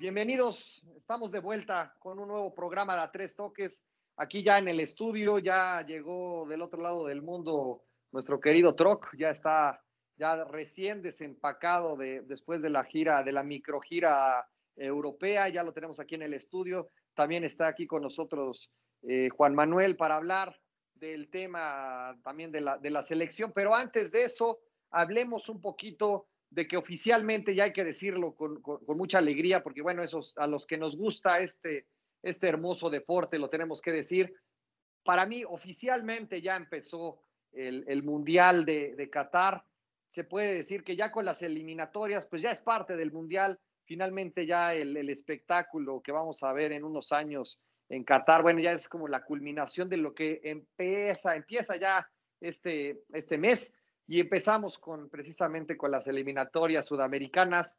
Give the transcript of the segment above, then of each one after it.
Bienvenidos, estamos de vuelta con un nuevo programa de Tres Toques. Aquí ya en el estudio, ya llegó del otro lado del mundo nuestro querido Troc, ya está ya recién desempacado de, después de la gira, de la microgira europea, ya lo tenemos aquí en el estudio. También está aquí con nosotros eh, Juan Manuel para hablar del tema también de la, de la selección. Pero antes de eso, hablemos un poquito de que oficialmente, ya hay que decirlo con, con, mucha alegría, porque bueno, esos, a los que nos gusta este, este hermoso deporte, lo tenemos que decir. Para mí, oficialmente ya empezó el, el Mundial de, de Qatar. Se puede decir que ya con las eliminatorias, pues ya es parte del Mundial. Finalmente ya el, el espectáculo que vamos a ver en unos años en Qatar, bueno, ya es como la culminación de lo que empieza, empieza ya este, este mes y empezamos con precisamente con las eliminatorias sudamericanas.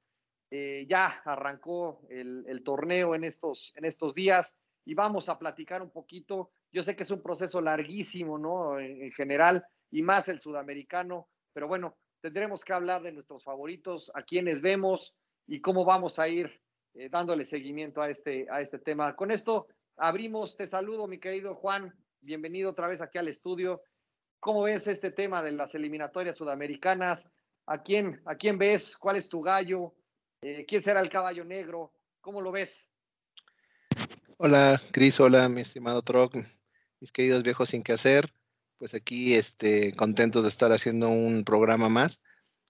Eh, ya arrancó el, el, torneo en estos, en estos días y vamos a platicar un poquito. Yo sé que es un proceso larguísimo, ¿no? En, en general y más el sudamericano, pero bueno, tendremos que hablar de nuestros favoritos, a quienes vemos y cómo vamos a ir eh, dándole seguimiento a este, a este tema. Con esto abrimos, te saludo, mi querido Juan, bienvenido otra vez aquí al estudio. ¿Cómo ves este tema de las eliminatorias sudamericanas? ¿A quién, a quién ves? ¿Cuál es tu gallo? Eh, ¿Quién será el caballo negro? ¿Cómo lo ves? Hola, Cris, hola, mi estimado Troc, mis queridos viejos sin que hacer. Pues aquí, este, contentos de estar haciendo un programa más.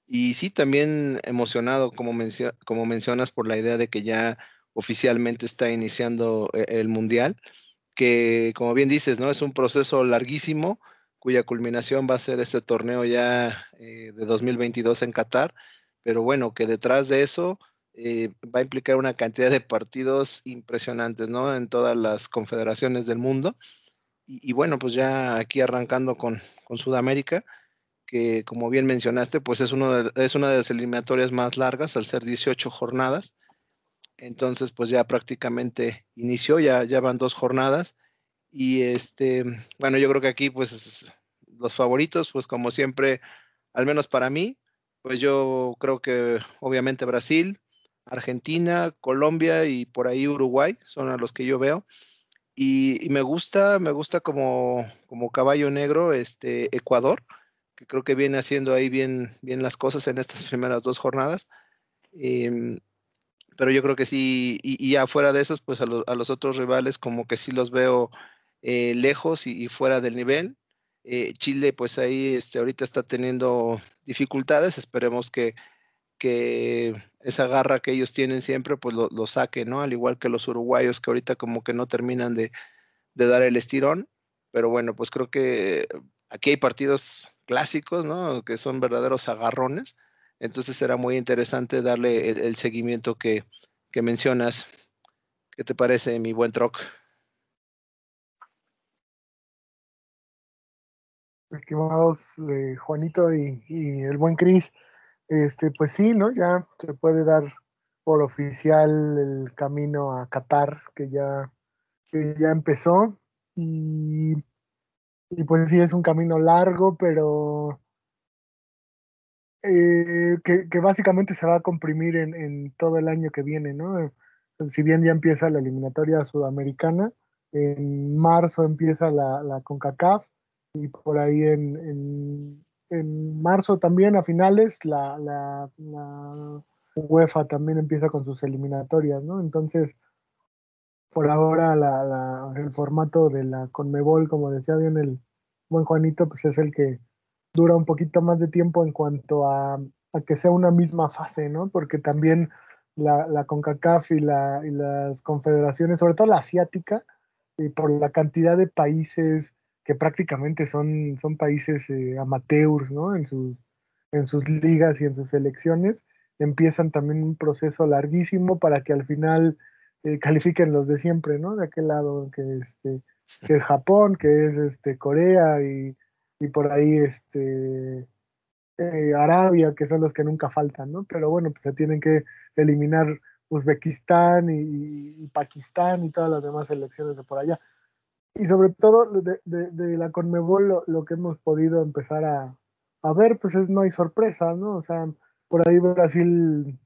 Y sí, también emocionado, como, mencio como mencionas, por la idea de que ya oficialmente está iniciando eh, el Mundial, que como bien dices, ¿no? Es un proceso larguísimo, cuya culminación va a ser este torneo ya eh, de 2022 en Qatar, pero bueno, que detrás de eso eh, va a implicar una cantidad de partidos impresionantes, ¿no? En todas las confederaciones del mundo. Y, y bueno, pues ya aquí arrancando con, con, Sudamérica, que como bien mencionaste, pues es, uno de, es una de las eliminatorias más largas, al ser 18 jornadas. Entonces, pues ya prácticamente inició, ya, ya van dos jornadas. Y este, bueno, yo creo que aquí, pues, los favoritos, pues como siempre, al menos para mí, pues yo creo que obviamente Brasil, Argentina, Colombia y por ahí Uruguay son a los que yo veo. Y, y me gusta, me gusta como, como caballo negro este Ecuador, que creo que viene haciendo ahí bien, bien las cosas en estas primeras dos jornadas. Eh, pero yo creo que sí, y, afuera de esos, pues a, lo, a, los otros rivales como que sí los veo eh, lejos y, y, fuera del nivel. Eh, Chile, pues ahí este, ahorita está teniendo dificultades, esperemos que, que esa garra que ellos tienen siempre, pues lo, lo saque, ¿no? Al igual que los uruguayos que ahorita como que no terminan de, de dar el estirón, pero bueno, pues creo que aquí hay partidos clásicos, ¿no? Que son verdaderos agarrones entonces será muy interesante darle el, seguimiento que, que, mencionas. ¿Qué te parece, mi buen Troc? Estimados eh, Juanito y, y, el buen Cris, este, pues sí, ¿no? Ya se puede dar por oficial el camino a Qatar, que ya, que ya empezó. Y, y pues sí, es un camino largo, pero eh, que, básicamente se va a comprimir en, todo el año que viene, ¿no? Si bien ya empieza la eliminatoria sudamericana, en marzo empieza la, la CONCACAF y por ahí en, en, en, marzo también a finales la, la, la UEFA también empieza con sus eliminatorias, ¿no? Entonces, por ahora el formato de la CONMEBOL, como decía bien el buen Juanito, pues es el que dura un poquito más de tiempo en cuanto a, a que sea una misma fase, ¿no? Porque también la, la CONCACAF y, la, y, las confederaciones, sobre todo la asiática, y por la cantidad de países que prácticamente son, son países eh, amateurs, ¿no? En sus, en sus ligas y en sus selecciones, empiezan también un proceso larguísimo para que al final eh, califiquen los de siempre, ¿no? De aquel lado que, este, que es Japón, que es este, Corea y y por ahí este eh, Arabia, que son los que nunca faltan, ¿no? Pero bueno, pues se tienen que eliminar Uzbekistán y, Pakistán y todas las demás elecciones de por allá. y sobre todo de, la Conmebol lo, que hemos podido empezar a, a, ver, pues es no hay sorpresa, ¿no? O sea, por ahí Brasil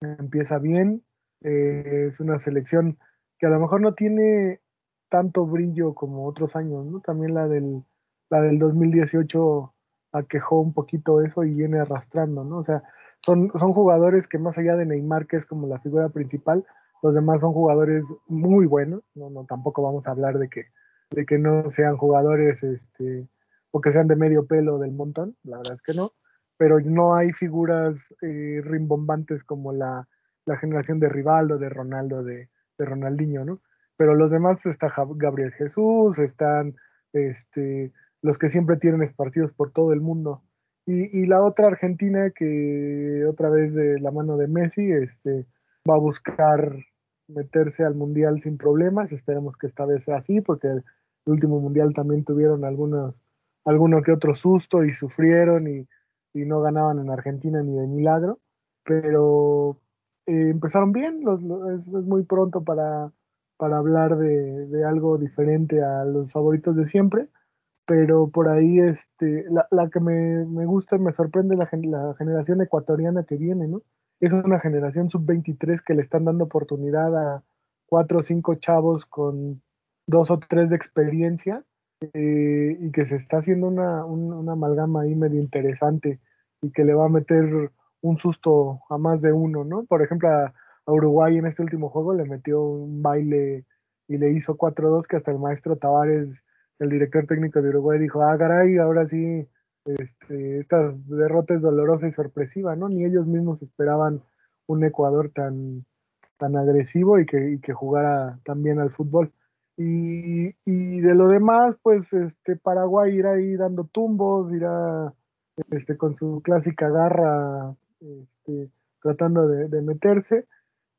empieza bien, eh, es una selección que a lo mejor no tiene tanto brillo como otros años, ¿no? También la del, la del 2018 aquejó un poquito eso y viene arrastrando, ¿no? O sea, son, son jugadores que más allá de Neymar, que es como la figura principal, los demás son jugadores muy buenos, no, no tampoco vamos a hablar de que, de que no sean jugadores este, o que sean de medio pelo del montón, la verdad es que no, pero no hay figuras eh, rimbombantes como la, la, generación de Rivaldo, de Ronaldo, de, de Ronaldinho, ¿no? Pero los demás está Gabriel Jesús, están este, los que siempre tienen partidos por todo el mundo. Y, y, la otra Argentina que otra vez de la mano de Messi este, va a buscar meterse al Mundial sin problemas. Esperemos que esta vez sea así, porque el último Mundial también tuvieron algunos, alguno que otro susto y sufrieron y, y no ganaban en Argentina ni de milagro. Pero eh, empezaron bien, los, es, muy pronto para, para hablar de, de, algo diferente a los favoritos de siempre, pero por ahí este, la, la que me, me, gusta me sorprende la, la, generación ecuatoriana que viene, ¿no? Es una generación sub-23 que le están dando oportunidad a cuatro o cinco chavos con dos o tres de experiencia eh, y que se está haciendo una, un, una amalgama ahí medio interesante y que le va a meter un susto a más de uno, ¿no? Por ejemplo, a, Uruguay en este último juego le metió un baile y le hizo 4-2 que hasta el maestro Tavares, el director técnico de Uruguay, dijo, ah, caray, ahora sí, este, estas derrotas dolorosas y sorpresivas, ¿no? Ni ellos mismos esperaban un Ecuador tan, tan agresivo y que, y que jugara tan bien al fútbol. Y, y, de lo demás, pues este Paraguay irá ahí dando tumbos, irá este, con su clásica garra este, tratando de, meterse.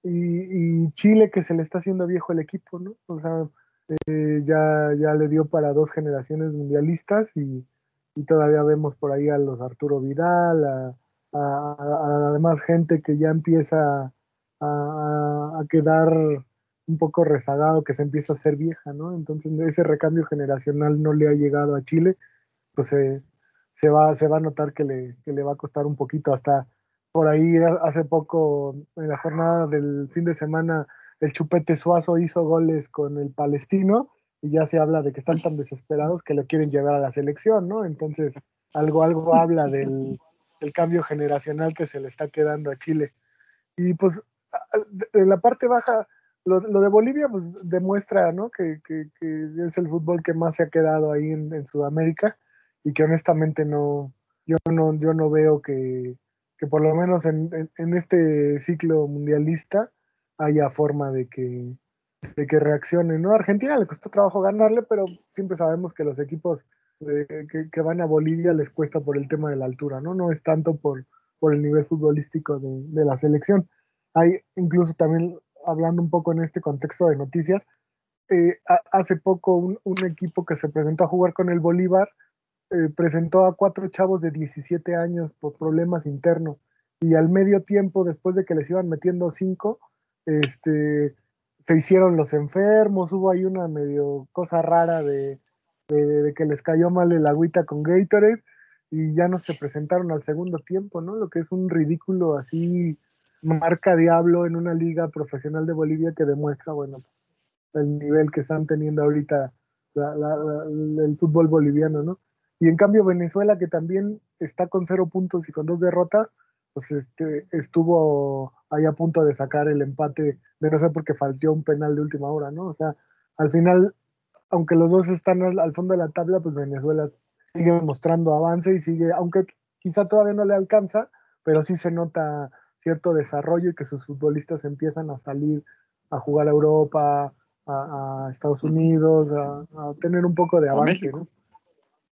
Y, Chile que se le está haciendo viejo el equipo, ¿no? O sea, eh, ya, ya le dio para dos generaciones mundialistas y, todavía vemos por ahí a los Arturo Vidal, a, además gente que ya empieza a, quedar un poco rezagado, que se empieza a hacer vieja, ¿no? Entonces ese recambio generacional no le ha llegado a Chile, pues se, va, se va a notar que le, que le va a costar un poquito hasta por ahí hace poco, en la jornada del fin de semana, el Chupete Suazo hizo goles con el Palestino y ya se habla de que están tan desesperados que lo quieren llevar a la selección, ¿no? Entonces, algo, algo habla del, cambio generacional que se le está quedando a Chile. Y pues, en la parte baja, lo, de Bolivia, pues demuestra, ¿no? Que, es el fútbol que más se ha quedado ahí en, en Sudamérica y que honestamente no, yo no, yo no veo que, que por lo menos en, este ciclo mundialista haya forma de que, de que reaccione. ¿no? A Argentina le costó trabajo ganarle, pero siempre sabemos que los equipos eh, que, van a Bolivia les cuesta por el tema de la altura, ¿no? No es tanto por, por el nivel futbolístico de, la selección. Hay incluso también, hablando un poco en este contexto de noticias, eh, hace poco un, un, equipo que se presentó a jugar con el Bolívar eh, presentó a cuatro chavos de 17 años por problemas internos y al medio tiempo, después de que les iban metiendo cinco, este, se hicieron los enfermos, hubo ahí una medio cosa rara de, de, que les cayó mal el agüita con Gatorade y ya no se presentaron al segundo tiempo, ¿no? Lo que es un ridículo así, marca diablo en una liga profesional de Bolivia que demuestra, bueno, el nivel que están teniendo ahorita el fútbol boliviano, ¿no? Y en cambio Venezuela, que también está con cero puntos y con dos derrotas, pues este, estuvo ahí a punto de sacar el empate, de no sé por qué faltó un penal de última hora, ¿no? O sea, al final, aunque los dos están al, fondo de la tabla, pues Venezuela sigue mostrando avance y sigue, aunque quizá todavía no le alcanza, pero sí se nota cierto desarrollo y que sus futbolistas empiezan a salir a jugar a Europa, a, Estados Unidos, a, a, tener un poco de avance, ¿no?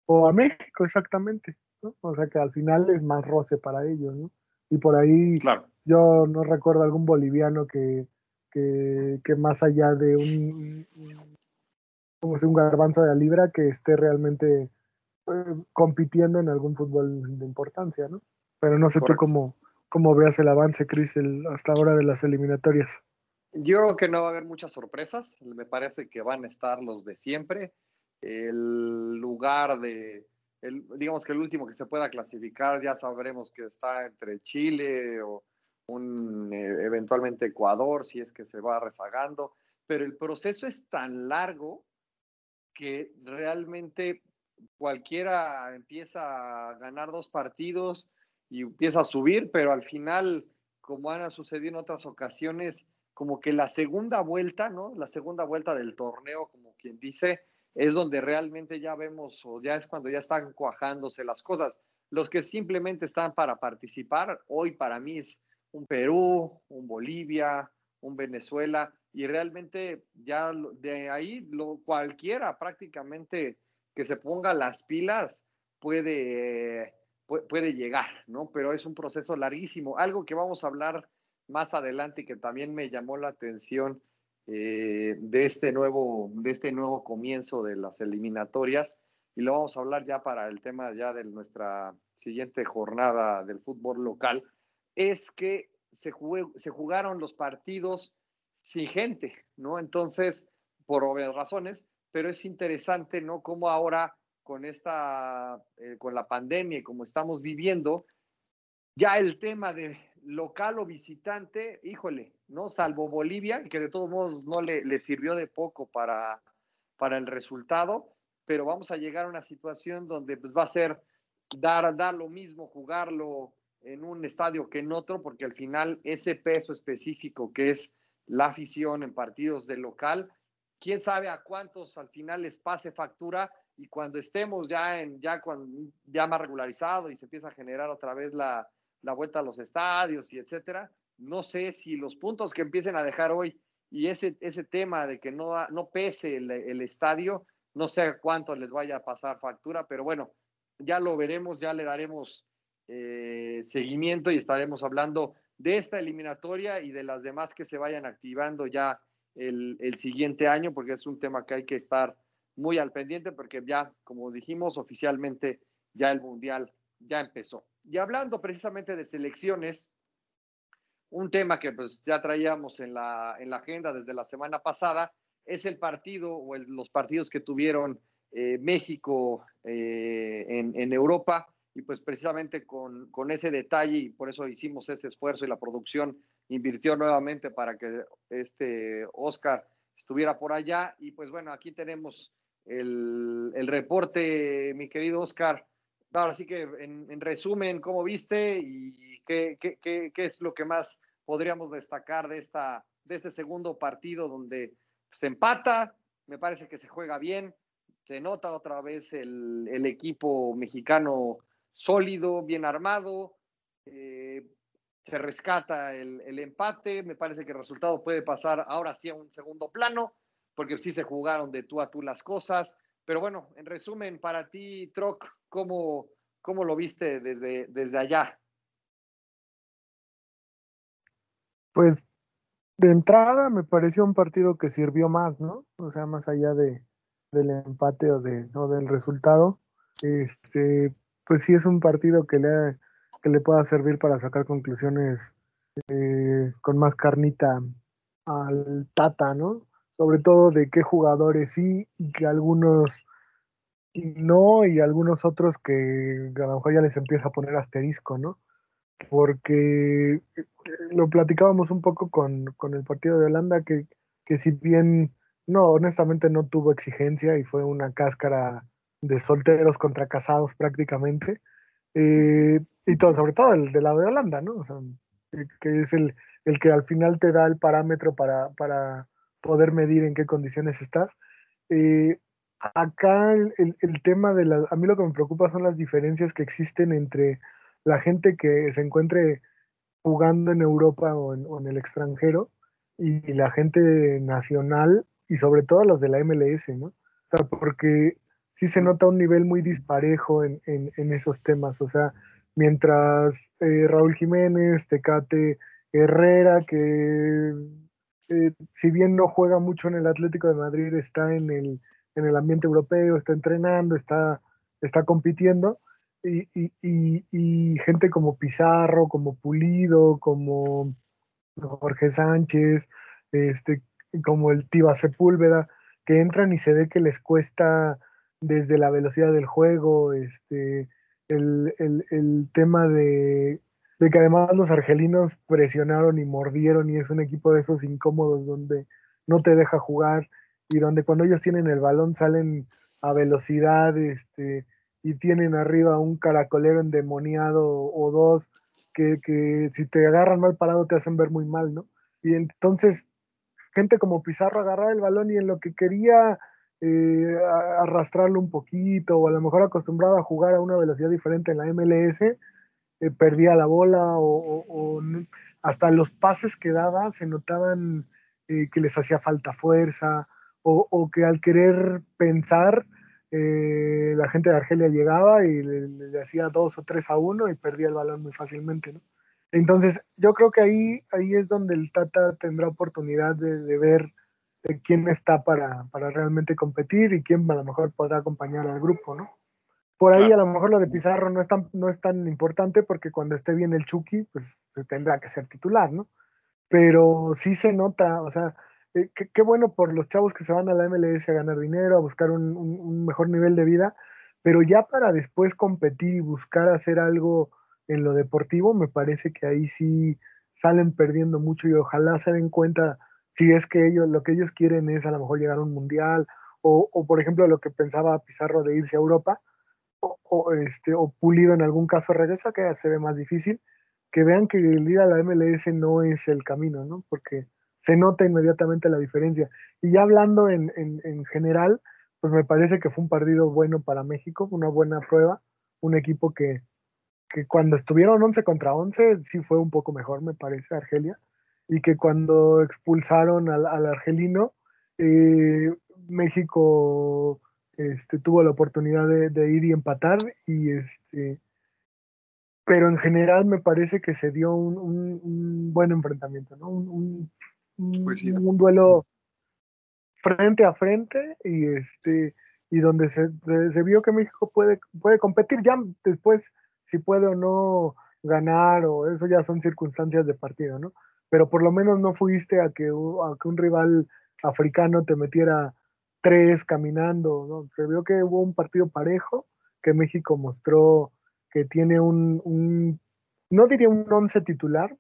o a México exactamente, ¿no? O sea que al final es más roce para ellos, ¿no? Y por ahí yo no recuerdo algún boliviano que, que, más allá de un, como si un garbanzo de la libra que esté realmente eh, compitiendo en algún fútbol de importancia, ¿no? Pero no sé tú cómo, cómo veas el avance, Cris, hasta ahora de las eliminatorias. Yo creo que no va a haber muchas sorpresas. Me parece que van a estar los de siempre. El lugar de, digamos que el último que se pueda clasificar, ya sabremos que está entre Chile o eh, eventualmente Ecuador, si es que se va rezagando. Pero el proceso es tan largo que realmente cualquiera empieza a ganar dos partidos y empieza a subir, pero al final, como han sucedido en otras ocasiones, como que la segunda vuelta, ¿no? La segunda vuelta del torneo, como quien dice, es donde realmente ya vemos, o ya es cuando ya están cuajándose las cosas. Los que simplemente están para participar, hoy para mí es un Perú, un Bolivia, un Venezuela, y realmente ya de ahí lo, cualquiera prácticamente que se ponga las pilas puede, puede llegar, ¿no? Pero es un proceso larguísimo. Algo que vamos a hablar más adelante y que también me llamó la atención eh, de, este nuevo, de este nuevo comienzo de las eliminatorias, y lo vamos a hablar ya para el tema ya de nuestra siguiente jornada del fútbol local, es que se, se jugaron los partidos sin gente, ¿no? Entonces, por obvias razones, pero es interesante, ¿no? Cómo ahora con esta, eh, con la pandemia y como estamos viviendo, ya el tema de local o visitante, híjole, ¿no? Salvo Bolivia, que de todos modos no le, sirvió de poco para, para el resultado, pero vamos a llegar a una situación donde pues, va a ser dar, dar lo mismo, jugarlo en un estadio que en otro, porque al final ese peso específico que es la afición en partidos de local, quién sabe a cuántos al final les pase factura y cuando estemos ya en ya cuando ya más regularizado y se empieza a generar otra vez la, la vuelta a los estadios y etcétera, no sé si los puntos que empiecen a dejar hoy y ese, ese tema de que no, no pese el, el estadio, no sé cuánto les vaya a pasar factura, pero bueno, ya lo veremos, ya le daremos eh, seguimiento y estaremos hablando de esta eliminatoria y de las demás que se vayan activando ya el, el, siguiente año, porque es un tema que hay que estar muy al pendiente, porque ya, como dijimos, oficialmente ya el Mundial ya empezó. Y hablando precisamente de selecciones, un tema que pues ya traíamos en la, en la agenda desde la semana pasada es el partido o los partidos que tuvieron eh, México eh, en, en, Europa y pues precisamente con, con, ese detalle y por eso hicimos ese esfuerzo y la producción invirtió nuevamente para que este Oscar estuviera por allá. Y pues bueno, aquí tenemos el, el reporte, mi querido Oscar, Ahora sí que en, resumen, ¿cómo viste y qué, qué, qué, qué, es lo que más podríamos destacar de, esta, de este segundo partido donde se empata? Me parece que se juega bien, se nota otra vez el, el equipo mexicano sólido, bien armado, eh, se rescata el, el, empate, me parece que el resultado puede pasar ahora sí a un segundo plano, porque sí se jugaron de tú a tú las cosas, pero bueno, en resumen, para ti, Troc, ¿cómo, cómo lo viste desde, desde allá? Pues de entrada me pareció un partido que sirvió más, ¿no? O sea, más allá de, del empate o, de, del resultado, este, pues sí es un partido que le, que le pueda servir para sacar conclusiones eh, con más carnita al Tata, ¿no? sobre todo de qué jugadores sí y que algunos no y algunos otros que a lo mejor ya les empieza a poner asterisco, ¿no? Porque eh, lo platicábamos un poco con, con el partido de Holanda, que, que si bien, no, honestamente no tuvo exigencia y fue una cáscara de solteros contra casados prácticamente, eh, y todo, sobre todo el del lado de Holanda, ¿no? Sea, que es el, el que al final te da el parámetro para, para poder medir en qué condiciones estás. Eh, acá el, el, tema de la... A mí lo que me preocupa son las diferencias que existen entre la gente que se encuentre jugando en Europa o en, el extranjero y, y, la gente nacional y sobre todo los de la MLS, ¿no? O sea, porque sí se nota un nivel muy disparejo en, en, en esos temas. O sea, mientras eh, Raúl Jiménez, Tecate, Herrera, que eh, si bien no juega mucho en el Atlético de Madrid, está en el, en el ambiente europeo, está entrenando, está, está compitiendo, y, y, y, gente como Pizarro, como Pulido, como Jorge Sánchez, este, como el Tiba Sepúlveda, que entran y se ve que les cuesta desde la velocidad del juego, este, el, el, tema de, de, que además los argelinos presionaron y mordieron y es un equipo de esos incómodos donde no te deja jugar y donde cuando ellos tienen el balón salen a velocidad este, y tienen arriba un caracolero endemoniado o dos que, que si te agarran mal parado te hacen ver muy mal, ¿no? Y entonces gente como Pizarro agarraba el balón y en lo que quería eh, arrastrarlo un poquito o a lo mejor acostumbrado a jugar a una velocidad diferente en la MLS, eh, perdía la bola o, hasta los pases que daba se notaban eh, que les hacía falta fuerza o, que al querer pensar la gente de Argelia llegaba y le, hacía dos o tres a uno y perdía el balón muy fácilmente. Entonces yo creo que ahí, ahí es donde el Tata tendrá oportunidad de ver quién está para, realmente competir y quién a lo mejor podrá acompañar al grupo, ¿no? Por ahí a lo mejor lo de Pizarro no es tan, no es tan importante porque cuando esté bien el Chucky, pues tendrá que ser titular, ¿no? Pero sí se nota, o sea, eh, qué, bueno por los chavos que se van a la MLS a ganar dinero, a buscar un, un, mejor nivel de vida, pero ya para después competir y buscar hacer algo en lo deportivo, me parece que ahí sí salen perdiendo mucho y ojalá se den cuenta si es que ellos, lo que ellos quieren es a lo mejor llegar a un mundial, o, o por ejemplo lo que pensaba Pizarro de irse a Europa, o, este, o Pulido en algún caso regresa, que se ve más difícil, que vean que el ir a la MLS no es el camino, ¿no? Porque se nota inmediatamente la diferencia. Y ya hablando en, en, en general, pues me parece que fue un partido bueno para México, una buena prueba, un equipo que, que cuando estuvieron 11 contra 11 sí fue un poco mejor, me parece, Argelia y que cuando expulsaron al, argelino, eh, México este, tuvo la oportunidad de, ir y empatar y este pero en general me parece que se dio un, buen enfrentamiento, ¿no? Un, pues un, duelo frente a frente y este y donde se, se, vio que México puede, puede competir ya después si puede o no ganar o eso ya son circunstancias de partido, ¿no? pero por lo menos no fuiste a que, un rival africano te metiera tres caminando, ¿no? Se vio que hubo un partido parejo, que México mostró que tiene un, no diría un once titular,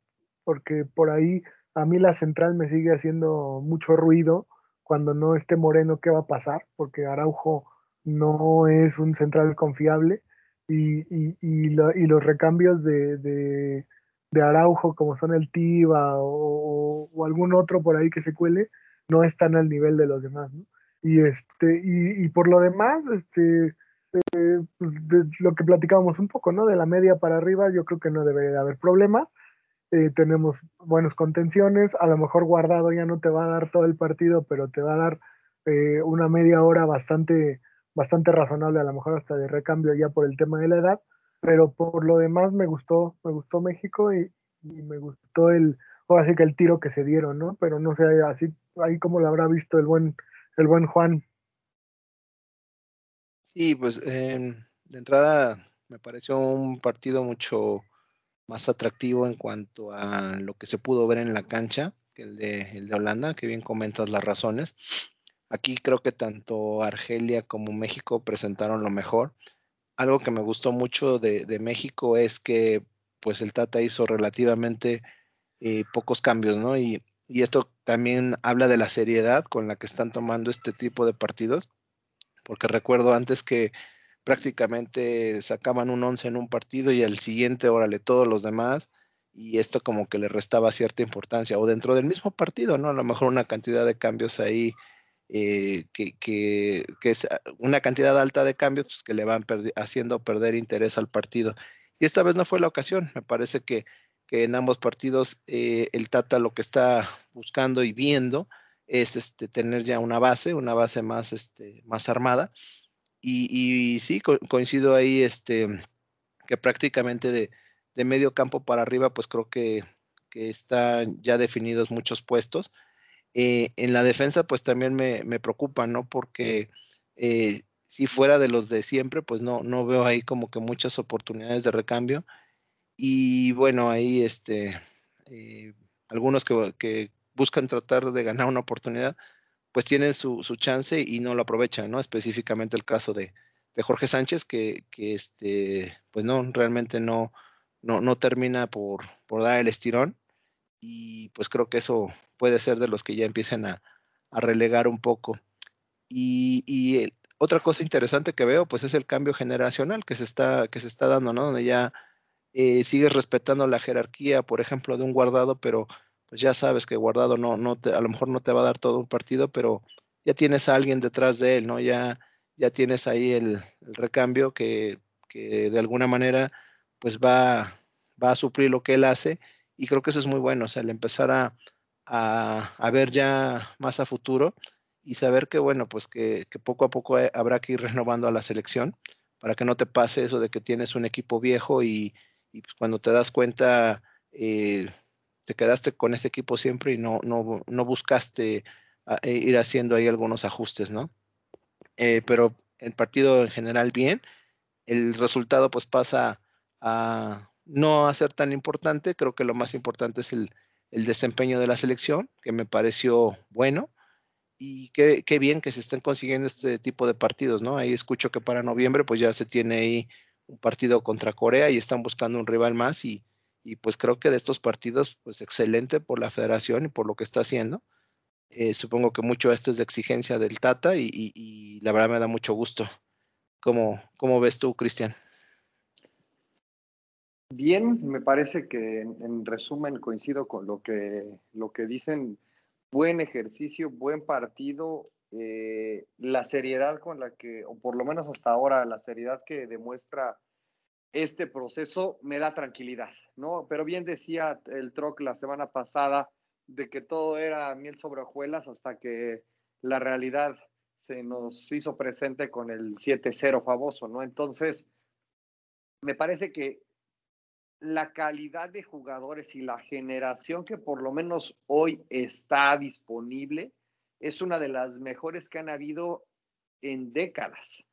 porque por ahí a mí la central me sigue haciendo mucho ruido cuando no esté Moreno, ¿qué va a pasar? Porque Araujo no es un central confiable y, y, los recambios de, de Araujo, como son el Tiva o, algún otro por ahí que se cuele, no están al nivel de los demás. Y, este, y, por lo demás, este, eh, pues, lo que platicábamos un poco, ¿no? De la media para arriba, yo creo que no debería haber problema. Eh, tenemos buenos contenciones, a lo mejor guardado ya no te va a dar todo el partido, pero te va a dar eh, una media hora bastante, bastante razonable, a lo mejor hasta de recambio ya por el tema de la edad pero por lo demás me gustó, me gustó México y, me gustó el, ahora sí que el tiro que se dieron, ¿no? Pero no sé, así, ahí como lo habrá visto el buen, el buen Juan. Sí, pues em, de entrada me pareció un partido mucho más atractivo en cuanto a lo que se pudo ver en la cancha que el de, el de Holanda, que bien comentas las razones. Aquí creo que tanto Argelia como México presentaron lo mejor algo que me gustó mucho de, México es que pues el Tata hizo relativamente eh, pocos cambios, ¿no? Y, esto también habla de la seriedad con la que están tomando este tipo de partidos, porque recuerdo antes que prácticamente sacaban un 11 en un partido y al siguiente, órale, todos los demás, y esto como que le restaba cierta importancia, o dentro del mismo partido, ¿no? A lo mejor una cantidad de cambios ahí eh, que, es ah, una cantidad alta de cambios pues, que le van haciendo perder interés al partido. Y esta vez no fue la ocasión. Me parece que, en ambos partidos eh, el Tata lo que está buscando y viendo es este, tener ya una base, una base más, este, más armada. Y, sí, coincido ahí este, que prácticamente de, medio campo para arriba, pues creo que, que están ya definidos muchos puestos eh, en la defensa, pues también me, preocupa, ¿no? Porque eh, si fuera de los de siempre, pues no, no veo ahí como que muchas oportunidades de recambio. Y bueno, ahí este, eh, algunos que, buscan tratar de ganar una oportunidad, pues tienen su, chance y no lo aprovechan, ¿no? Específicamente el caso de, Jorge Sánchez, que, este, pues no, realmente no, no, termina por, por, dar el estirón. Y pues creo que eso puede ser de los que ya empiecen a, relegar un poco. Y, otra cosa interesante que veo, pues es el cambio generacional que se está, que se está dando, ¿no? Donde ya eh, sigues respetando la jerarquía, por ejemplo, de un guardado, pero pues ya sabes que guardado no, no te, a lo mejor no te va a dar todo un partido, pero ya tienes a alguien detrás de él, ¿no? Ya, ya tienes ahí el, recambio que, de alguna manera pues va, va a suplir lo que él hace y creo que eso es muy bueno, o sea, el empezar a, a, ver ya más a futuro y saber que, bueno, pues que, poco a poco eh, habrá que ir renovando a la selección para que no te pase eso de que tienes un equipo viejo y, y pues cuando te das cuenta eh, te quedaste con ese equipo siempre y no, no, no buscaste ah, eh, ir haciendo ahí algunos ajustes, ¿no? Eh, pero el partido en general bien, el resultado pues pasa a no a ser tan importante, creo que lo más importante es el, desempeño de la selección, que me pareció bueno, y qué, qué, bien que se estén consiguiendo este tipo de partidos, ¿no? Ahí escucho que para noviembre pues ya se tiene ahí un partido contra Corea y están buscando un rival más y, y pues creo que de estos partidos, pues excelente por la federación y por lo que está haciendo. Eh, supongo que mucho esto es de exigencia del Tata y, la verdad me da mucho gusto. ¿Cómo, cómo ves tú, Cristian? Bien, me parece que en, resumen coincido con lo que, lo que dicen. Buen ejercicio, buen partido, eh, la seriedad con la que, o por lo menos hasta ahora, la seriedad que demuestra este proceso me da tranquilidad, ¿no? Pero bien decía el Troc la semana pasada de que todo era miel sobre hojuelas hasta que la realidad se nos hizo presente con el 7-0 famoso, ¿no? Entonces, me parece que la calidad de jugadores y la generación que por lo menos hoy está disponible es una de las mejores que han habido en décadas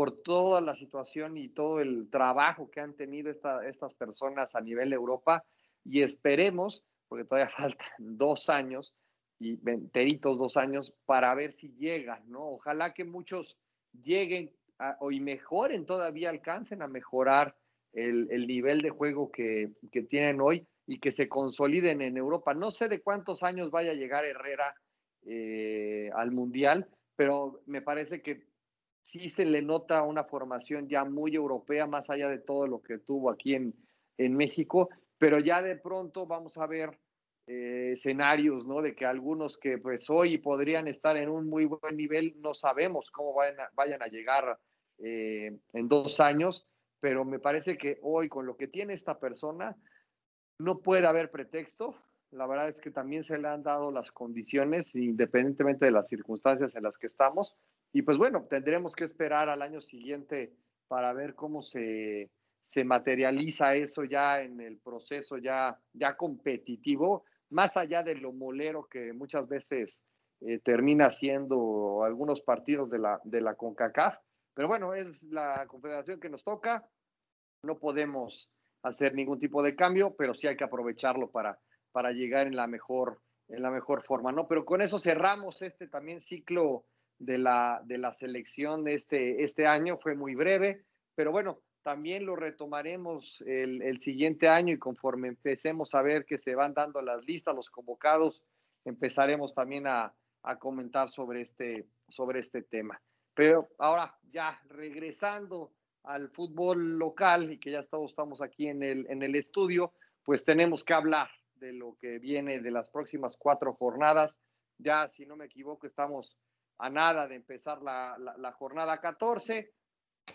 por toda la situación y todo el trabajo que han tenido estas personas a nivel Europa y esperemos, porque todavía faltan dos años y enteritos dos años para ver si llegan, ¿no? Ojalá que muchos lleguen o y mejoren todavía, alcancen a mejorar el, nivel de juego que, tienen hoy y que se consoliden en Europa. No sé de cuántos años vaya a llegar Herrera eh, al Mundial, pero me parece que sí se le nota una formación ya muy europea, más allá de todo lo que tuvo aquí en, en México, pero ya de pronto vamos a ver eh, escenarios, ¿no? De que algunos que pues hoy podrían estar en un muy buen nivel, no sabemos cómo vayan a, vayan a llegar eh, en dos años, pero me parece que hoy con lo que tiene esta persona, no puede haber pretexto. La verdad es que también se le han dado las condiciones, independientemente de las circunstancias en las que estamos, y pues bueno, tendremos que esperar al año siguiente para ver cómo se, se materializa eso ya en el proceso ya, ya competitivo, más allá de lo molero que muchas veces eh, termina siendo algunos partidos de la, de la CONCACAF. Pero bueno, es la confederación que nos toca. No podemos hacer ningún tipo de cambio, pero sí hay que aprovecharlo para, para llegar en la mejor, en la mejor forma, ¿no? Pero con eso cerramos este también ciclo de la, de la selección de este, este año. Fue muy breve, pero bueno, también lo retomaremos el, el, siguiente año y conforme empecemos a ver que se van dando las listas, los convocados, empezaremos también a, a comentar sobre este, sobre este tema. Pero ahora ya regresando al fútbol local y que ya estamos, estamos aquí en el, en el estudio, pues tenemos que hablar de lo que viene de las próximas cuatro jornadas. Ya, si no me equivoco, estamos a nada de empezar la, la, jornada 14.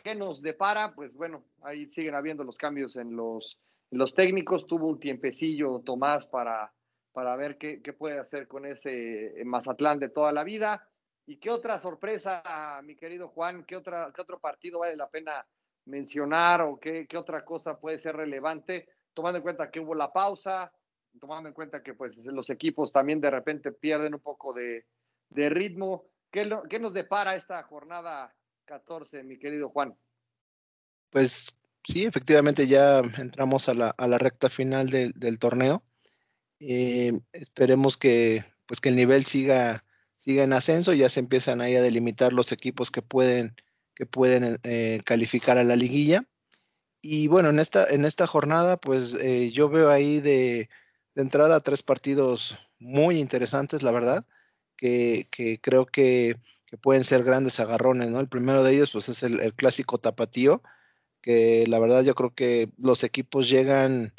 ¿Qué nos depara? Pues bueno, ahí siguen habiendo los cambios en los, los técnicos. Tuvo un tiempecillo Tomás para, para ver qué, qué, puede hacer con ese Mazatlán de toda la vida. ¿Y qué otra sorpresa, mi querido Juan? ¿Qué, otra, qué otro partido vale la pena mencionar o qué, qué otra cosa puede ser relevante? Tomando en cuenta que hubo la pausa, tomando en cuenta que pues los equipos también de repente pierden un poco de, de ritmo. ¿Qué, nos depara esta jornada 14, mi querido Juan? Pues sí, efectivamente ya entramos a la, recta final del torneo Eh, esperemos que, pues que el nivel siga, siga en ascenso, ya se empiezan ahí a delimitar los equipos que pueden, que pueden eh, calificar a la liguilla. Y bueno, en esta, en esta jornada, pues eh, yo veo ahí de, de, entrada tres partidos muy interesantes, la verdad, que, creo que, pueden ser grandes agarrones, ¿no? El primero de ellos, pues es el, clásico tapatío, que la verdad yo creo que los equipos llegan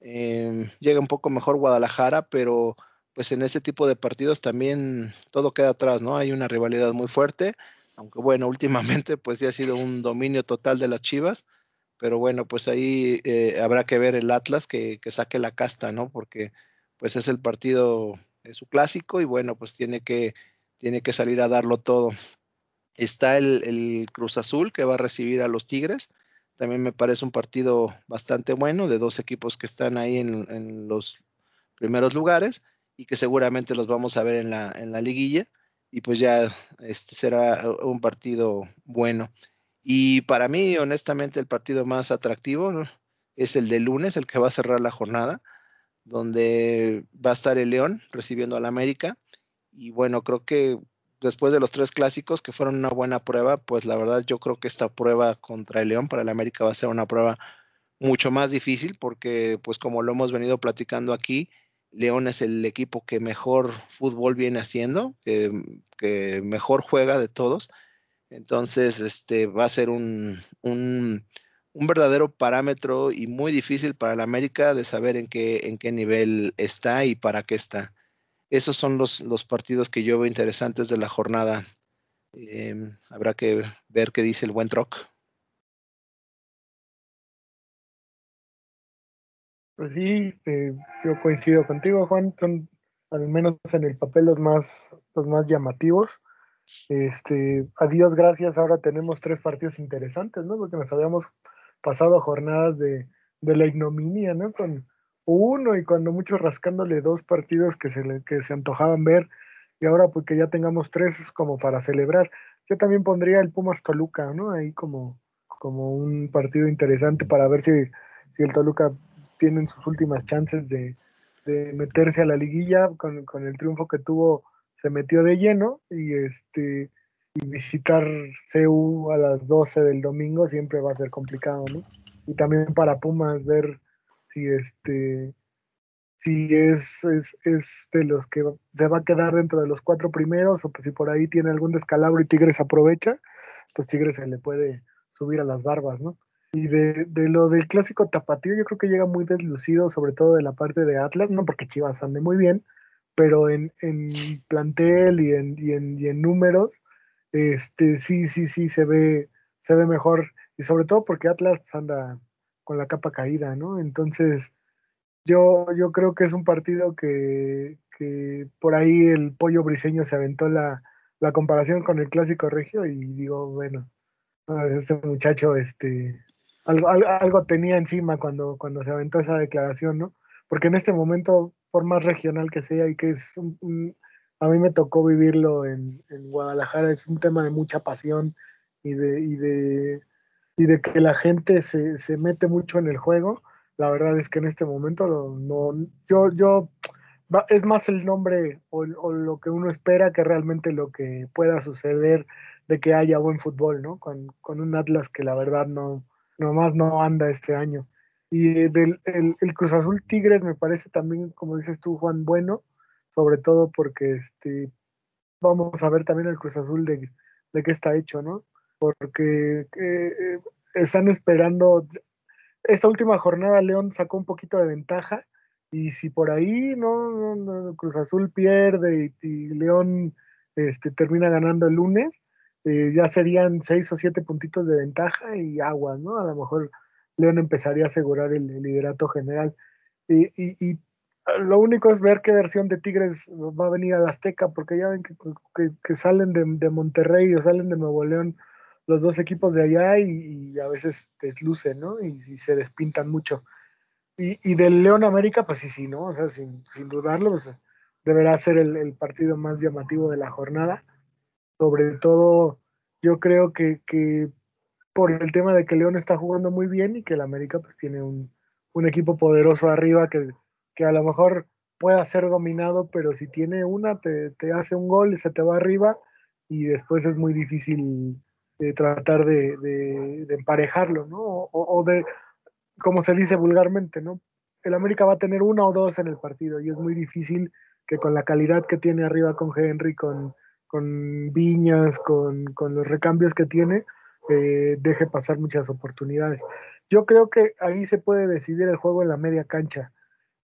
eh, llega un poco mejor Guadalajara, pero pues en ese tipo de partidos también todo queda atrás, ¿no? Hay una rivalidad muy fuerte, aunque bueno, últimamente pues ya ha sido un dominio total de las Chivas, pero bueno, pues ahí eh, habrá que ver el Atlas que, saque la casta, ¿no? Porque pues es el partido de su clásico y bueno, pues tiene que, tiene que salir a darlo todo. Está el, el Cruz Azul que va a recibir a los Tigres también me parece un partido bastante bueno de dos equipos que están ahí en, en los primeros lugares y que seguramente los vamos a ver en la, en la liguilla y pues ya este será un partido bueno. Y para mí, honestamente, el partido más atractivo es el de lunes, el que va a cerrar la jornada, donde va a estar el León recibiendo al América. Y bueno, creo que después de los tres clásicos que fueron una buena prueba, pues la verdad yo creo que esta prueba contra el León para el América va a ser una prueba mucho más difícil porque pues como lo hemos venido platicando aquí, León es el equipo que mejor fútbol viene haciendo, que, mejor juega de todos. Entonces, este va a ser un, un, un, verdadero parámetro y muy difícil para el América de saber en qué, en qué nivel está y para qué está esos son los, los partidos que yo veo interesantes de la jornada. Eh, habrá que ver qué dice el buen Troc. Pues sí, eh, yo coincido contigo, Juan. Son al menos en el papel los más, los más llamativos. Este, a Dios gracias, ahora tenemos tres partidos interesantes, ¿no? Porque nos habíamos pasado jornadas de, de la ignominia, ¿no? Con, uno y cuando mucho rascándole dos partidos que se, le, que se antojaban ver y ahora pues que ya tengamos tres es como para celebrar. Yo también pondría el Pumas Toluca, ¿no? Ahí como, como un partido interesante para ver si, si el Toluca tiene sus últimas chances de, de meterse a la liguilla con, con, el triunfo que tuvo se metió de lleno y este y visitar CEU a las 12 del domingo siempre va a ser complicado, ¿no? Y también para Pumas ver si este si es, es, es, de los que se va a quedar dentro de los cuatro primeros o pues si por ahí tiene algún descalabro y Tigres aprovecha, pues Tigres se le puede subir a las barbas, ¿no? Y de, de, lo del clásico tapatío yo creo que llega muy deslucido, sobre todo de la parte de Atlas, no porque Chivas ande muy bien, pero en, en plantel y en, y en, y en números, este, sí, sí, sí, se ve, se ve mejor, y sobre todo porque Atlas anda con la capa caída, ¿no? Entonces, yo, yo creo que es un partido que, que por ahí el pollo briseño se aventó la, la, comparación con el clásico regio y digo, bueno, este muchacho este, algo, algo tenía encima cuando, cuando se aventó esa declaración, ¿no? Porque en este momento, por más regional que sea y que es un, a mí me tocó vivirlo en, en, Guadalajara, es un tema de mucha pasión y de, y de y de que la gente se, se, mete mucho en el juego. La verdad es que en este momento no, yo, yo es más el nombre o, lo que uno espera que realmente lo que pueda suceder de que haya buen fútbol, ¿no? Con, con un Atlas que la verdad no, nomás no anda este año. Y del, el, el, Cruz Azul Tigres me parece también, como dices tú, Juan, bueno, sobre todo porque este, vamos a ver también el Cruz Azul de, de qué está hecho, ¿no? porque eh, están esperando. Esta última jornada León sacó un poquito de ventaja y si por ahí no, no Cruz Azul pierde y, León este, termina ganando el lunes, eh, ya serían seis o siete puntitos de ventaja y aguas, ¿no? A lo mejor León empezaría a asegurar el, liderato general. Y, y, lo único es ver qué versión de Tigres va a venir a la Azteca, porque ya ven que, que, salen de, de Monterrey o salen de Nuevo León los dos equipos de allá y, y a veces deslucen, ¿no? Y, y se despintan mucho. Y, y, del León América, pues sí, sí, ¿no? O sea, sin, sin dudarlo, pues, deberá ser el, el, partido más llamativo de la jornada. Sobre todo, yo creo que, que, por el tema de que León está jugando muy bien y que el América pues tiene un, un equipo poderoso arriba que, que a lo mejor pueda ser dominado, pero si tiene una, te, te hace un gol y se te va arriba y después es muy difícil eh, tratar de, de, emparejarlo, ¿no? O, o, de, como se dice vulgarmente, ¿no? El América va a tener una o dos en el partido y es muy difícil que con la calidad que tiene arriba con Henry, con, con Viñas, con, con los recambios que tiene, eh, deje pasar muchas oportunidades. Yo creo que ahí se puede decidir el juego en la media cancha,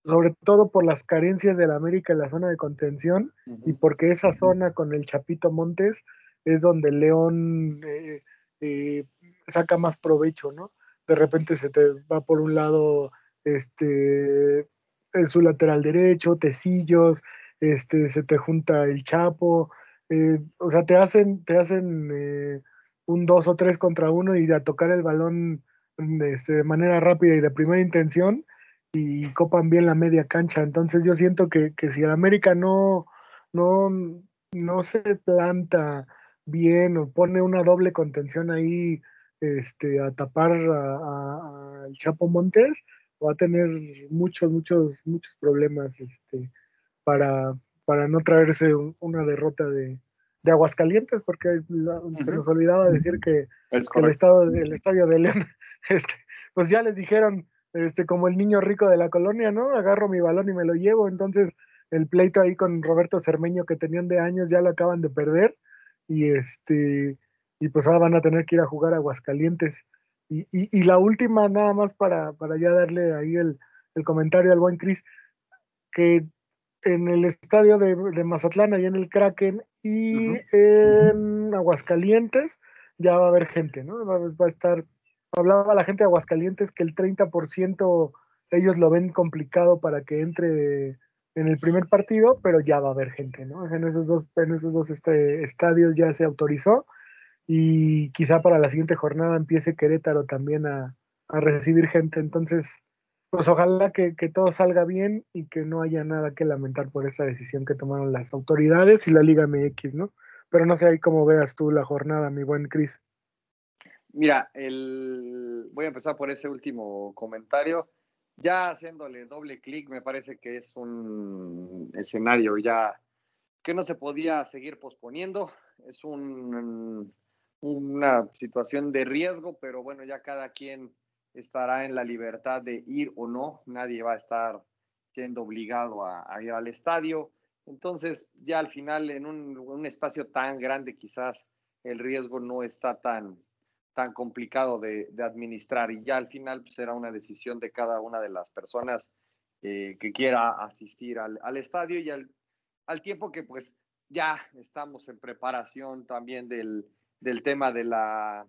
sobre todo por las carencias del América en la zona de contención y porque esa zona con el Chapito Montes es donde León eh, eh, saca más provecho, ¿no? De repente se te va por un lado este en su lateral derecho, Tecillos, este, se te junta el Chapo, o sea, te hacen, te hacen un dos o tres contra uno y a tocar el balón este, de manera rápida y de primera intención y copan bien la media cancha. Entonces yo siento que, si el América no, no, no se planta bien o pone una doble contención ahí este, a tapar al Chapo Montes, va a tener muchos, muchos, muchos problemas este, para, para no traerse una derrota de, de Aguascalientes, porque se nos olvidaba decir que, el, estado, el estadio de León, este, pues ya les dijeron, este, como el niño rico de la colonia, ¿no? Agarro mi balón y me lo llevo, entonces el pleito ahí con Roberto Cermeño que tenían de años ya lo acaban de perder y este y pues ahora van a tener que ir a jugar a Aguascalientes. Y, y, la última, nada más para, para ya darle ahí el, el comentario al buen Cris, que en el estadio de, Mazatlán, ahí en el Kraken, y en Aguascalientes, ya va a haber gente, ¿no? Va, a estar, hablaba la gente de Aguascalientes que el 30% ellos lo ven complicado para que entre en el primer partido, pero ya va a haber gente, ¿no? En esos dos, en esos dos este, estadios ya se autorizó y quizá para la siguiente jornada empiece Querétaro también a, a recibir gente, entonces pues ojalá que, todo salga bien y que no haya nada que lamentar por esa decisión que tomaron las autoridades y la Liga MX, ¿no? Pero no sé ahí cómo veas tú la jornada, mi buen Cris. Mira, el... voy a empezar por ese último comentario. Ya haciéndole doble clic, me parece que es un escenario ya que no se podía seguir posponiendo. Es un, una situación de riesgo, pero bueno, ya cada quien estará en la libertad de ir o no, nadie va a estar siendo obligado a, ir al estadio. Entonces, ya al final, en un, espacio tan grande, quizás el riesgo no está tan, tan complicado de, administrar y ya al final pues, será una decisión de cada una de las personas eh, que quiera asistir al, estadio y al, al, tiempo que pues ya estamos en preparación también del, del tema de la,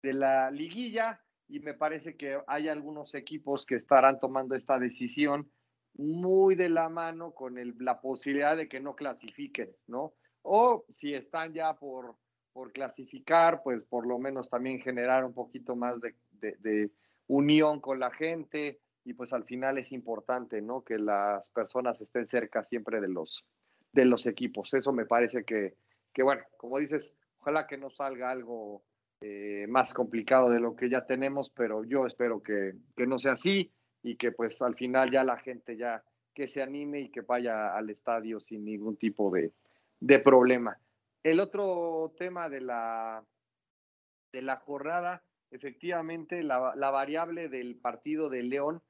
de la liguilla y me parece que hay algunos equipos que estarán tomando esta decisión muy de la mano con la posibilidad de que no clasifiquen, ¿no? O si están ya por, por clasificar, pues por lo menos también generar un poquito más de, unión con la gente y pues al final es importante, ¿no? Que las personas estén cerca siempre de los, de los equipos. Eso me parece que, que bueno, como dices, ojalá que no salga algo eh, más complicado de lo que ya tenemos, pero yo espero que, no sea así y que pues al final ya la gente ya que se anime y que vaya al estadio sin ningún tipo de, problema. El otro tema de la, de la jornada, efectivamente, la, variable del partido de León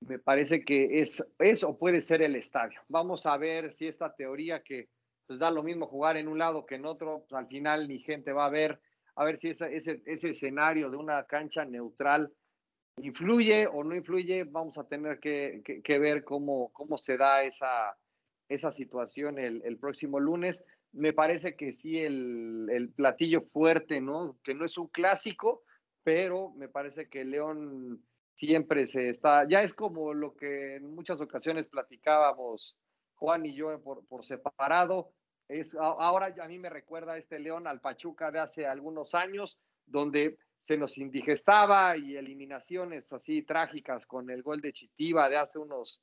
me parece que es, es o puede ser el estadio. Vamos a ver si esta teoría que pues, da lo mismo jugar en un lado que en otro, pues, al final ni gente va a ver a ver si ese, ese, escenario de una cancha neutral influye o no influye. Vamos a tener que, ver cómo, cómo se da esa, esa situación el, próximo lunes. Me parece que sí, el, platillo fuerte, ¿no? Que no es un clásico, pero me parece que León siempre se está, ya es como lo que en muchas ocasiones platicábamos Juan y yo por, por separado, es, ahora a mí me recuerda este León al Pachuca de hace algunos años, donde se nos indigestaba y eliminaciones así trágicas con el gol de Chitiba de hace unos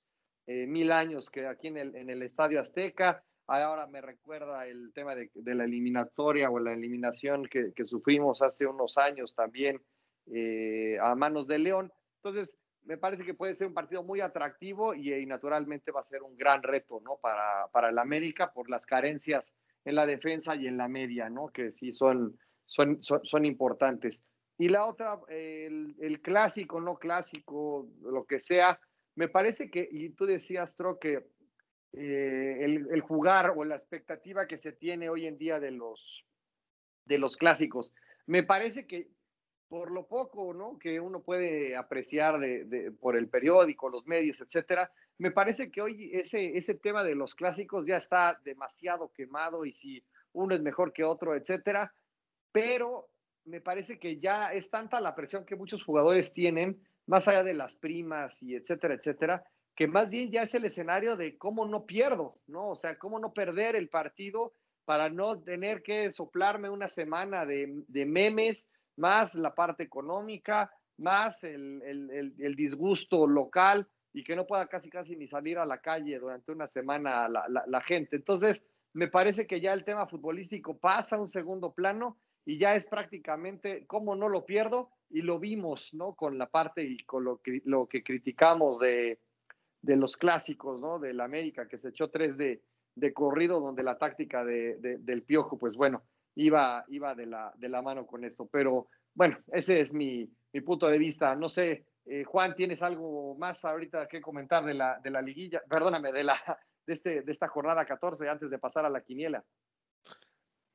eh, mil años que aquí en el, en el Estadio Azteca. Ahora me recuerda el tema de, la eliminatoria o la eliminación que, sufrimos hace unos años también eh, a manos de León. Entonces, me parece que puede ser un partido muy atractivo y, naturalmente va a ser un gran reto, ¿no? Para, el América por las carencias en la defensa y en la media, ¿no? Que sí son, son, son, importantes. Y la otra, el, el, clásico, no clásico, lo que sea, me parece que, y tú decías, Tro, que eh, el, jugar o la expectativa que se tiene hoy en día de los, de los clásicos, me parece que por lo poco ¿no? que uno puede apreciar de, de, por el periódico, los medios, etcétera, me parece que hoy ese, ese tema de los clásicos ya está demasiado quemado y si uno es mejor que otro, etcétera, pero me parece que ya es tanta la presión que muchos jugadores tienen, más allá de las primas y etcétera, etcétera, que más bien ya es el escenario de cómo no pierdo, ¿no? O sea, cómo no perder el partido para no tener que soplarme una semana de, de memes, más la parte económica, más el, el, el, disgusto local y que no pueda casi casi ni salir a la calle durante una semana la, la, la, gente. Entonces, me parece que ya el tema futbolístico pasa a un segundo plano y ya es prácticamente cómo no lo pierdo y lo vimos, ¿no? Con la parte y con lo que, lo que criticamos de, de los clásicos, ¿no? Del América, que se echó tres de, de corrido, donde la táctica de, de, del piojo, pues bueno, iba, iba de, la, de la mano con esto. Pero bueno, ese es mi, mi punto de vista. No sé, eh, Juan, ¿tienes algo más ahorita que comentar de la, de la liguilla? Perdóname, de, la, de, este, de esta jornada 14 antes de pasar a la quiniela.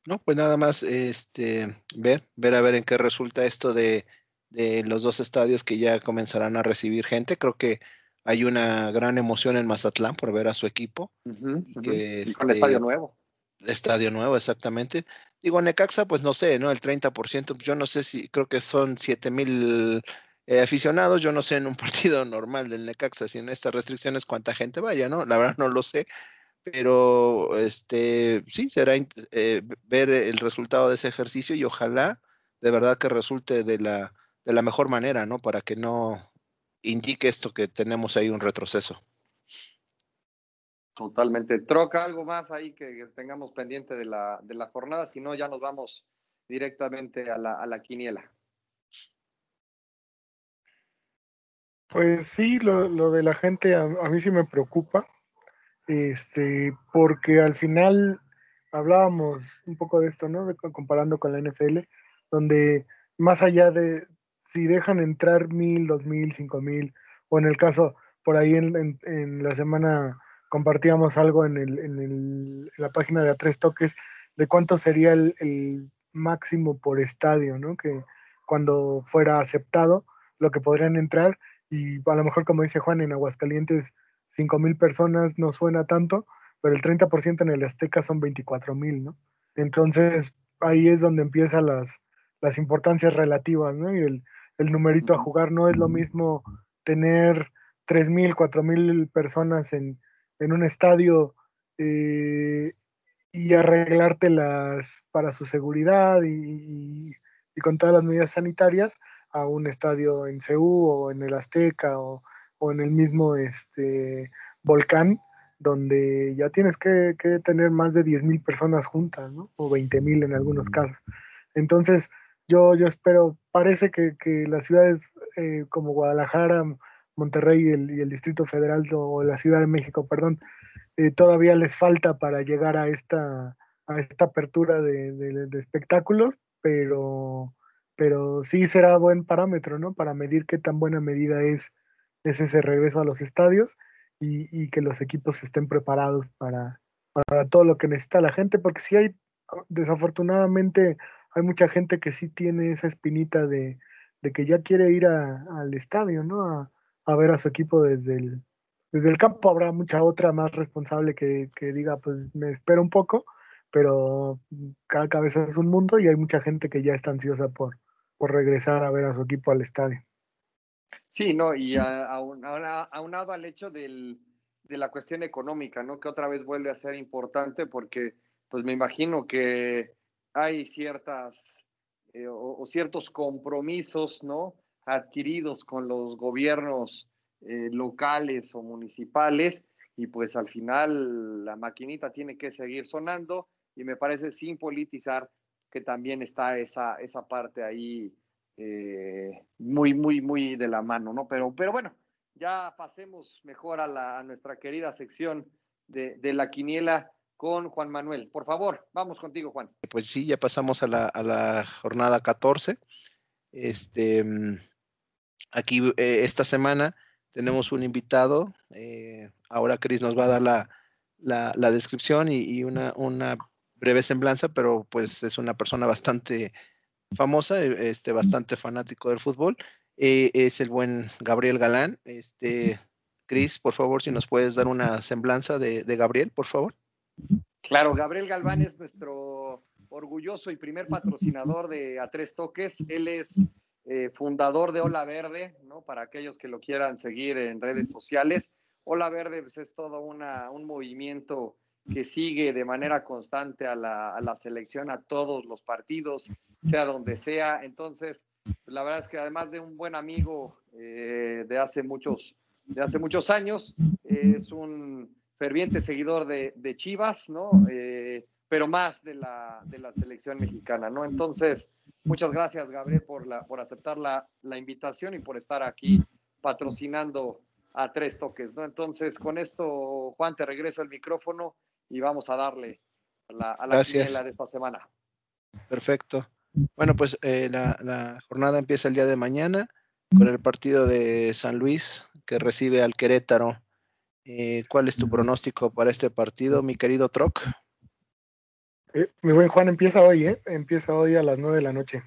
No, pues nada más este, ver, ver a ver en qué resulta esto de, de los dos estadios que ya comenzarán a recibir gente. Creo que hay una gran emoción en Mazatlán por ver a su equipo. Uh -huh, y, que, y con este, estadio nuevo. Estadio nuevo, exactamente. Digo, Necaxa, pues no sé, ¿no? El 30%, yo no sé si, creo que son 7 mil eh, aficionados, yo no sé en un partido normal del Necaxa, si en estas restricciones cuánta gente vaya, ¿no? La verdad no lo sé, pero este, sí, será eh, ver el resultado de ese ejercicio y ojalá de verdad que resulte de la, de la mejor manera, ¿no? Para que no indique esto que tenemos ahí un retroceso. Totalmente. Troca algo más ahí que tengamos pendiente de la, de la jornada, si no ya nos vamos directamente a la, a la quiniela. Pues sí, lo, lo de la gente a, a, mí sí me preocupa, este, porque al final hablábamos un poco de esto, ¿no? De, comparando con la NFL, donde más allá de si dejan entrar mil, dos mil, cinco mil, o en el caso por ahí en, la semana compartíamos algo en, el, en, el, la página de A Tres Toques de cuánto sería el, el, máximo por estadio, ¿no? Que cuando fuera aceptado, lo que podrían entrar, y a lo mejor, como dice Juan, en Aguascalientes, 5 mil personas no suena tanto, pero el 30% en el Azteca son 24 mil, ¿no? Entonces, ahí es donde empiezan las, las importancias relativas, ¿no? Y el, el numerito a jugar no es lo mismo tener 3 mil, 4 mil personas en, en un estadio eh, y arreglártelas para su seguridad y, y, y, con todas las medidas sanitarias a un estadio en Ceú o en el Azteca o, o en el mismo este, volcán, donde ya tienes que, que tener más de 10 mil personas juntas, ¿no? o 20 mil en algunos casos. Entonces, yo, yo espero, parece que, que las ciudades eh, como Guadalajara, Monterrey y el, Distrito Federal o la Ciudad de México, perdón, eh, todavía les falta para llegar a esta, a esta apertura de, espectáculos, pero, pero sí será buen parámetro, ¿no? Para medir qué tan buena medida es, es ese regreso a los estadios y, y que los equipos estén preparados para, para todo lo que necesita la gente, porque si hay, desafortunadamente, hay mucha gente que sí tiene esa espinita de, de que ya quiere ir a, al estadio, ¿no? A, a ver a su equipo desde el, desde el campo. Habrá mucha otra más responsable que, que diga, pues me espero un poco, pero cada cabeza es un mundo y hay mucha gente que ya está ansiosa por, por regresar a ver a su equipo al estadio. Sí, no, y aunado al hecho del, de la cuestión económica, ¿no? Que otra vez vuelve a ser importante porque, pues me imagino que hay ciertas eh, o, ciertos compromisos, ¿no? adquiridos con los gobiernos eh, locales o municipales y pues al final la maquinita tiene que seguir sonando y me parece sin politizar que también está esa, esa parte ahí eh, muy, muy, muy de la mano, ¿no? Pero, pero bueno, ya pasemos mejor a, la, a nuestra querida sección de, de, la quiniela con Juan Manuel. Por favor, vamos contigo, Juan. Pues sí, ya pasamos a la, a la jornada 14. Este, aquí eh, esta semana tenemos un invitado. Eh, ahora Cris nos va a dar la, la, la descripción y, y una, una, breve semblanza, pero pues es una persona bastante famosa, este, bastante fanático del fútbol. Eh, es el buen Gabriel Galán. Este, Cris, por favor, si nos puedes dar una semblanza de Gabriel, por favor. Claro, Gabriel Galván es nuestro orgulloso y primer patrocinador de A Tres Toques. Él es eh, fundador de Ola Verde, ¿no? Para aquellos que lo quieran seguir en redes sociales. Ola Verde pues, es todo una, un movimiento que sigue de manera constante a la, a la, selección, a todos los partidos, sea donde sea. Entonces, la verdad es que además de un buen amigo eh, de, hace muchos, de hace muchos años, es un ferviente seguidor de, de Chivas, ¿no? Eh, pero más de la, de la selección mexicana, ¿no? Entonces, muchas gracias, Gabriel, por, la, por aceptar la, la invitación y por estar aquí patrocinando a tres toques, ¿no? Entonces, con esto, Juan, te regreso el micrófono y vamos a darle a la, a la de esta semana. Perfecto. Bueno, pues eh, la, la, jornada empieza el día de mañana con el partido de San Luis que recibe al Querétaro. Eh, ¿Cuál es tu pronóstico para este partido, mi querido Troc? Eh, mi buen Juan empieza hoy, ¿eh? Empieza hoy a las nueve de la noche.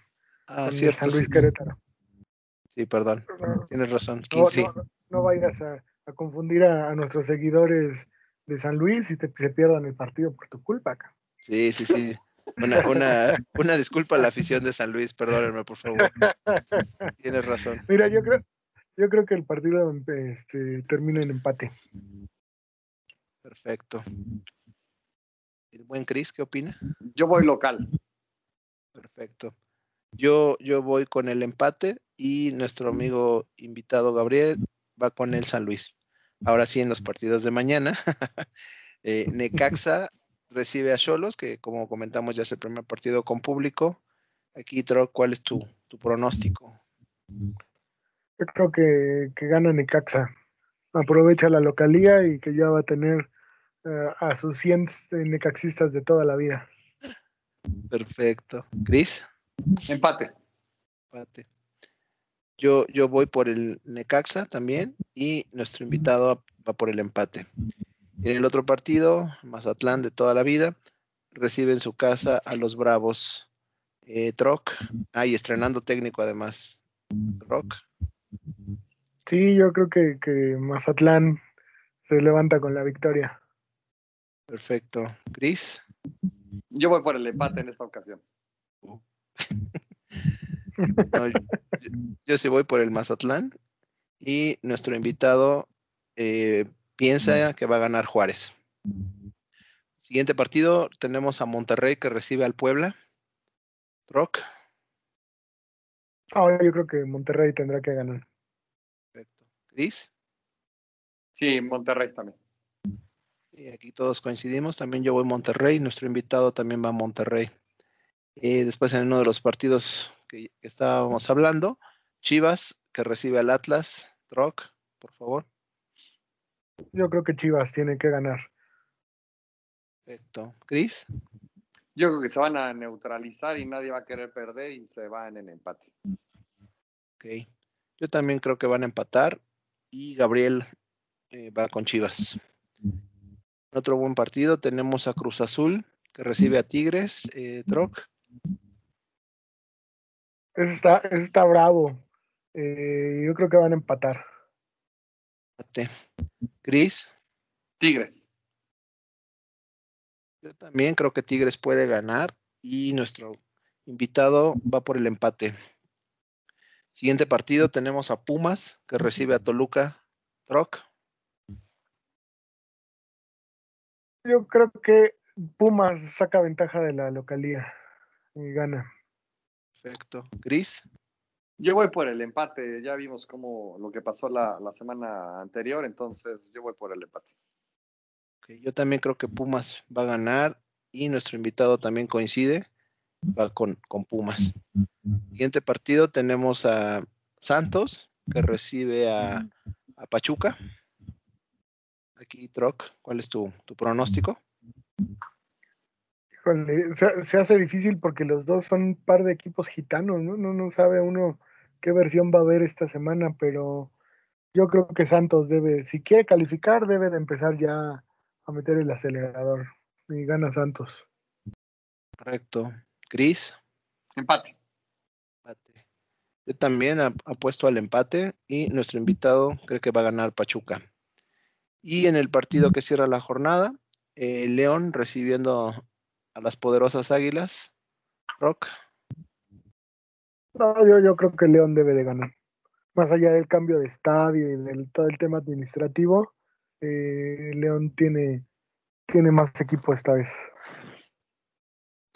Ah, cierto. San Luis Querétaro. Sí, perdón. No, Tienes razón. No, sí. no, no vayas a, a confundir a, a, nuestros seguidores de San Luis y te, se pierdan el partido por tu culpa. Acá. Sí, sí, sí. Una, una, una, disculpa a la afición de San Luis, perdónenme, por favor. Tienes razón. Mira, yo creo, yo creo que el partido este, termina en empate. Perfecto. ¿El buen Cris qué opina? Yo voy local. Perfecto. Yo, yo voy con el empate y nuestro amigo invitado Gabriel va con el San Luis. Ahora sí, en los partidos de mañana, eh, Necaxa recibe a Cholos, que como comentamos ya es el primer partido con público. Aquí, Tro, ¿cuál es tu, tu, pronóstico? Yo creo que, que, gana Necaxa. Aprovecha la localía y que ya va a tener uh, a sus 100 necaxistas de toda la vida. Perfecto. ¿Cris? Empate. Empate. Yo, yo voy por el Necaxa también y nuestro invitado va por el empate. En el otro partido, Mazatlán de toda la vida, recibe en su casa a los Bravos. Eh, Troc, ah, y estrenando técnico además. Troc. Sí, yo creo que, que, Mazatlán se levanta con la victoria. Perfecto. Cris. Yo voy por el empate en esta ocasión. no, yo, yo, sí voy por el Mazatlán. Y nuestro invitado eh, piensa que va a ganar Juárez. Siguiente partido, tenemos a Monterrey que recibe al Puebla. Rock. Oh, yo creo que Monterrey tendrá que ganar. ¿Cris? Sí, Monterrey también. Y aquí todos coincidimos. También yo voy a Monterrey. Nuestro invitado también va a Monterrey. Y después en uno de los partidos que, que estábamos hablando, Chivas que recibe al Atlas. Rock, por favor. Yo creo que Chivas tiene que ganar. Perfecto. ¿Cris? Yo creo que se van a neutralizar y nadie va a querer perder y se van en empate. Ok. Yo también creo que van a empatar y Gabriel eh, va con Chivas. Otro buen partido tenemos a Cruz Azul que recibe a Tigres. Eh, Troc. Ese está, ese está bravo. Eh, yo creo que van a empatar. Cris. Tigres. Yo también creo que Tigres puede ganar y nuestro invitado va por el empate. Siguiente partido tenemos a Pumas que recibe a Toluca. Troc. Yo creo que Pumas saca ventaja de la localía y gana. Perfecto. Gris. Yo voy por el empate, ya vimos cómo lo que pasó la, la, semana anterior, entonces yo voy por el empate. Okay, yo también creo que Pumas va a ganar y nuestro invitado también coincide, va con, con Pumas. Siguiente partido tenemos a Santos, que recibe a, a Pachuca. Aquí, Troc, ¿cuál es tu, pronóstico? se, hace difícil porque los dos son un par de equipos gitanos, ¿no? No, no sabe uno qué versión va a haber esta semana, pero yo creo que Santos debe, si quiere calificar, debe de empezar ya a meter el acelerador. Y gana Santos. Correcto. Cris. Empate. Empate. Yo también apuesto al empate y nuestro invitado cree que va a ganar Pachuca. Y en el partido que cierra la jornada, eh, León recibiendo a las poderosas Águilas. Rock. No, yo, yo creo que León debe de ganar. Más allá del cambio de estadio y del todo el tema administrativo, eh, León tiene, tiene más equipo esta vez.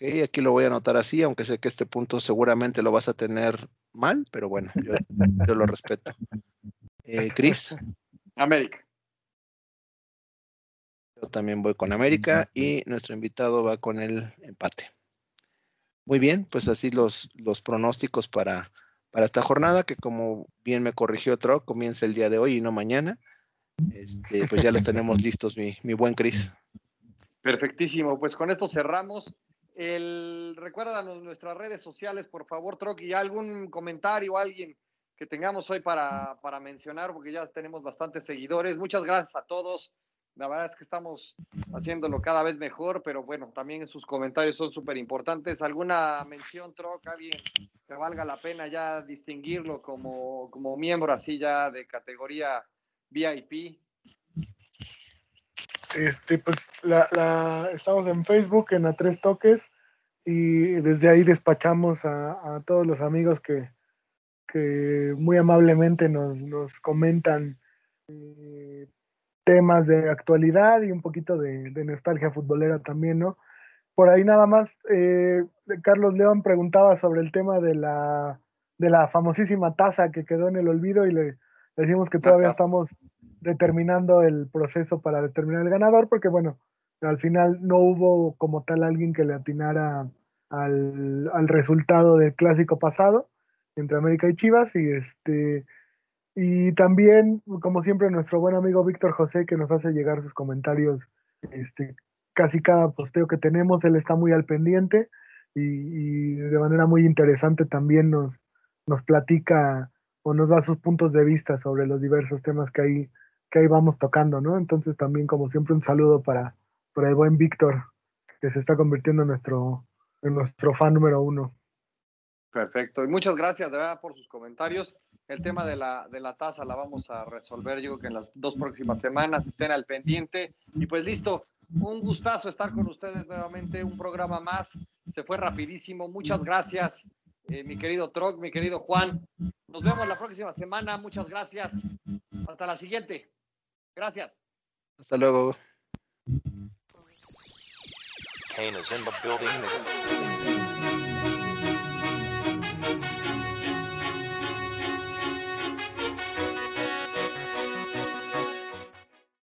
Ok, aquí lo voy a anotar así, aunque sé que este punto seguramente lo vas a tener mal, pero bueno, yo, lo respeto. Eh, Cris. América. Yo también voy con América y nuestro invitado va con el empate. Muy bien, pues así los, los pronósticos para, para esta jornada, que como bien me corrigió otro, comienza el día de hoy y no mañana. Este, pues ya los tenemos listos, mi, mi buen Cris. Perfectísimo, pues con esto cerramos. El, recuérdanos nuestras redes sociales, por favor, Troqui, algún comentario, alguien que tengamos hoy para, para mencionar, porque ya tenemos bastantes seguidores. Muchas gracias a todos. La verdad es que estamos haciéndolo cada vez mejor, pero bueno, también sus comentarios son súper importantes. ¿Alguna mención, Troc? ¿Alguien que valga la pena ya distinguirlo como, como miembro así ya de categoría VIP? Este, pues la, estamos en Facebook en A Tres Toques y desde ahí despachamos a, todos los amigos que, que muy amablemente nos, nos comentan eh, temas de actualidad y un poquito de, nostalgia futbolera también, ¿no? Por ahí nada más, eh, Carlos León preguntaba sobre el tema de la, de la famosísima taza que quedó en el olvido y le, decimos que todavía estamos determinando el proceso para determinar el ganador, porque bueno, al final no hubo como tal alguien que le atinara al, al resultado del clásico pasado entre América y Chivas y este y también, como siempre, nuestro buen amigo Víctor José, que nos hace llegar sus comentarios este, casi cada posteo que tenemos, él está muy al pendiente y, de manera muy interesante también nos, nos platica o nos da sus puntos de vista sobre los diversos temas que ahí, que ahí vamos tocando, ¿no? Entonces también, como siempre, un saludo para, para el buen Víctor, que se está convirtiendo en nuestro, en nuestro fan número uno. Perfecto, y muchas gracias de verdad por sus comentarios. El tema de la, de la tasa la vamos a resolver, yo creo que en las dos próximas semanas estén al pendiente. Y pues listo, un gustazo estar con ustedes nuevamente, un programa más. Se fue rapidísimo. Muchas gracias, eh, mi querido Troc, mi querido Juan. Nos vemos la próxima semana. Muchas gracias. Hasta la siguiente. Gracias. Hasta luego.